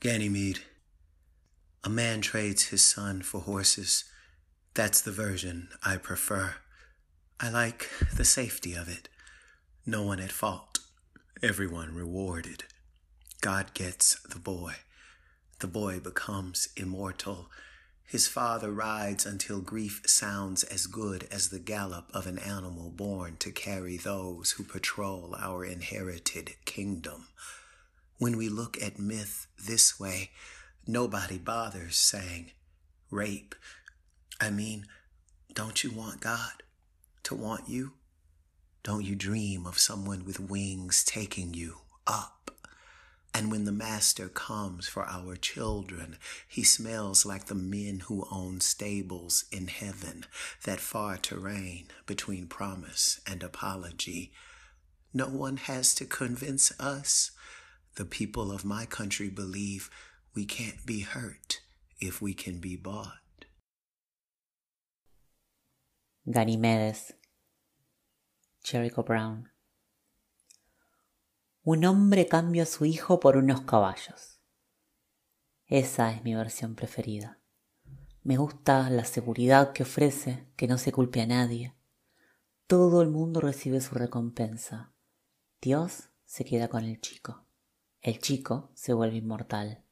Ganymede. A man trades his son for horses. That's the version I prefer. I like the safety of it. No one at fault. Everyone rewarded. God gets the boy. The boy becomes immortal. His father rides until grief sounds as good as the gallop of an animal born to carry those who patrol our inherited kingdom. When we look at myth this way, nobody bothers saying, rape. I mean, don't you want God to want you? Don't you dream of someone with wings taking you up? And when the Master comes for our children, he smells like the men who own stables in heaven, that far terrain between promise and apology. No one has to convince us the people of my country believe we can't be hurt if we can be bought. Ganimedes, Jericho Brown. Un hombre cambia a su hijo por unos caballos. Esa es mi versión preferida. Me gusta la seguridad que ofrece, que no se culpe a nadie. Todo el mundo recibe su recompensa. Dios se queda con el chico. El chico se vuelve inmortal.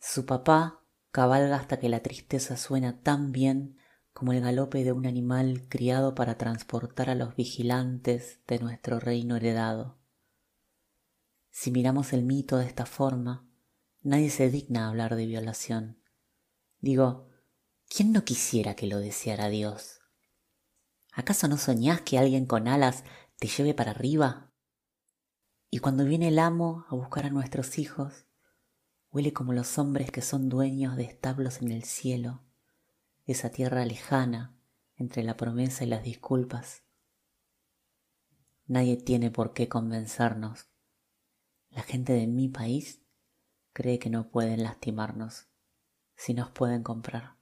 Su papá cabalga hasta que la tristeza suena tan bien como el galope de un animal criado para transportar a los vigilantes de nuestro reino heredado. Si miramos el mito de esta forma, nadie se digna hablar de violación. Digo, ¿quién no quisiera que lo deseara Dios? ¿Acaso no soñás que alguien con alas te lleve para arriba? Y cuando viene el amo a buscar a nuestros hijos, huele como los hombres que son dueños de establos en el cielo, esa tierra lejana entre la promesa y las disculpas. Nadie tiene por qué convencernos. La gente de mi país cree que no pueden lastimarnos si nos pueden comprar.